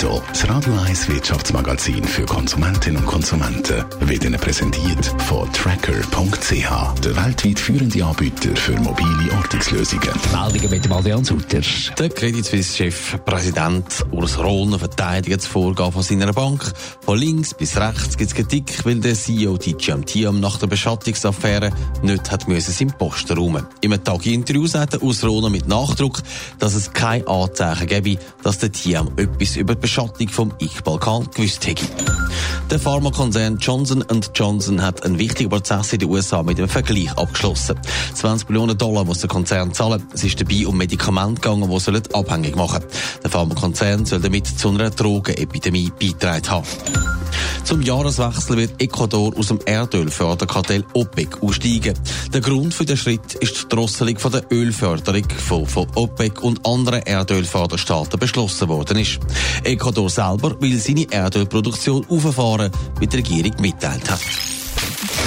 Netto, das Radio 1 Wirtschaftsmagazin für Konsumentinnen und Konsumenten, wird Ihnen präsentiert von Tracker.ch, der weltweit führende Anbieter für mobile Ortungslösungen. Meldungen mit dem Adrian Sutter. Der Credit Suisse-Chef, Präsident Urs Rohner, verteidigt das Vorgehen von seiner Bank. Von links bis rechts gibt es Kritik, weil der CEO Tiam Tiam nach der Beschattungsaffäre nicht hat müssen seinen Posten räumen. Im Tag-Interview sagte Urs Rohner mit Nachdruck, dass es kein Anzeichen gebe, dass der Tiam etwas über die Beschattung vom Ich-Balkan gewusst hätte. Der Pharmakonzern Johnson Johnson hat einen wichtigen Prozess in den USA mit einem Vergleich abgeschlossen. 20 Millionen Dollar muss der Konzern zahlen. Es ist dabei um Medikamente gegangen, die abhängig machen. Der Pharmakonzern soll damit zu einer Drogenepidemie beitragen haben. Zum Jahreswechsel wird Ecuador aus dem Erdölförderkartell OPEC aussteigen. Der Grund für den Schritt ist die Drosselung von der Ölförderung, die von OPEC und anderen Erdölförderstaaten beschlossen worden ist. Ecuador selber will seine Erdölproduktion auffahren, wie die Regierung mitteilt hat.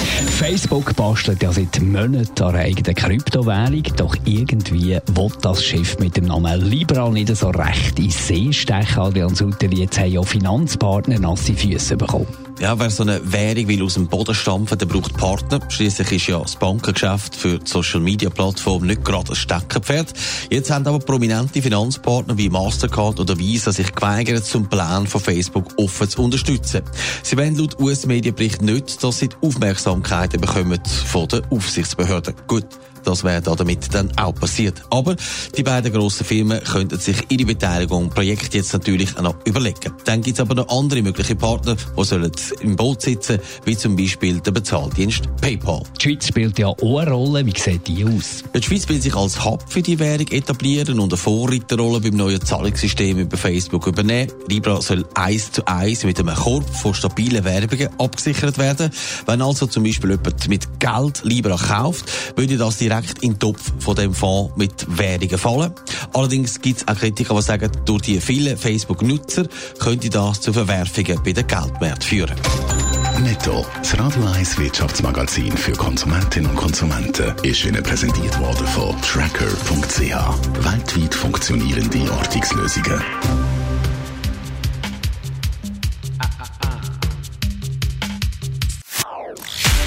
Facebook bastelt ja seit Monaten an einer Kryptowährung, doch irgendwie will das Schiff mit dem Namen Libra nicht so recht in See stechen. Adrian Sutter, jetzt haben ja Finanzpartner nasse Füße bekommen. Ja, wer so eine Währung will aus dem Boden stampfen, der braucht Partner. Schließlich ist ja das Bankengeschäft für die Social Media Plattform nicht gerade ein Steckenpferd. Jetzt haben aber prominente Finanzpartner wie Mastercard oder Visa sich geweigert, zum Plan von Facebook offen zu unterstützen. Sie wollen laut US-Medienbericht nicht, dass sie die Aufmerksamkeit bekommen von den Aufsichtsbehörden. Gut. Das wäre damit dann auch passiert. Aber die beiden grossen Firmen könnten sich ihre Beteiligung Projekt jetzt natürlich noch überlegen. Dann gibt es aber noch andere mögliche Partner, die sollen im Boot sitzen, wie zum Beispiel der Bezahldienst PayPal. Die Schweiz spielt ja auch eine Rolle. Wie sieht die aus? Die Schweiz will sich als Hub für die Währung etablieren und eine Vorreiterrolle beim neuen Zahlungssystem über Facebook übernehmen. Libra soll eins zu eins mit einem Korb von stabilen Werbungen abgesichert werden. Wenn also zum Beispiel jemand mit Geld Libra kauft, würde das direkt direkt in den Topf von dem Fonds mit Währungen fallen. Allerdings gibt es auch Kritiker, die sagen, durch die vielen Facebook-Nutzer könnte das zu Verwerfungen bei den Geldmärkten führen. Netto, das Radio 1 Wirtschaftsmagazin für Konsumentinnen und Konsumenten, ist Ihnen präsentiert worden von Tracker.ch. Weltweit funktionierende Ortungslösungen.